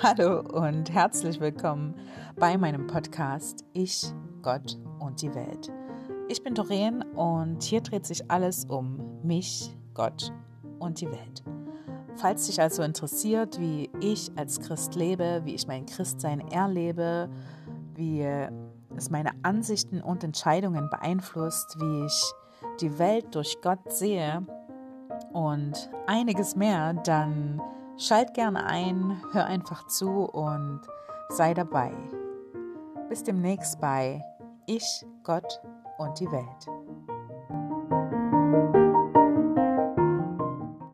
Hallo und herzlich willkommen bei meinem Podcast Ich, Gott und die Welt. Ich bin Doreen und hier dreht sich alles um mich, Gott und die Welt. Falls dich also interessiert, wie ich als Christ lebe, wie ich mein Christsein erlebe, wie es meine Ansichten und Entscheidungen beeinflusst, wie ich die Welt durch Gott sehe und einiges mehr, dann Schalt gerne ein, hör einfach zu und sei dabei. Bis demnächst bei Ich, Gott und die Welt.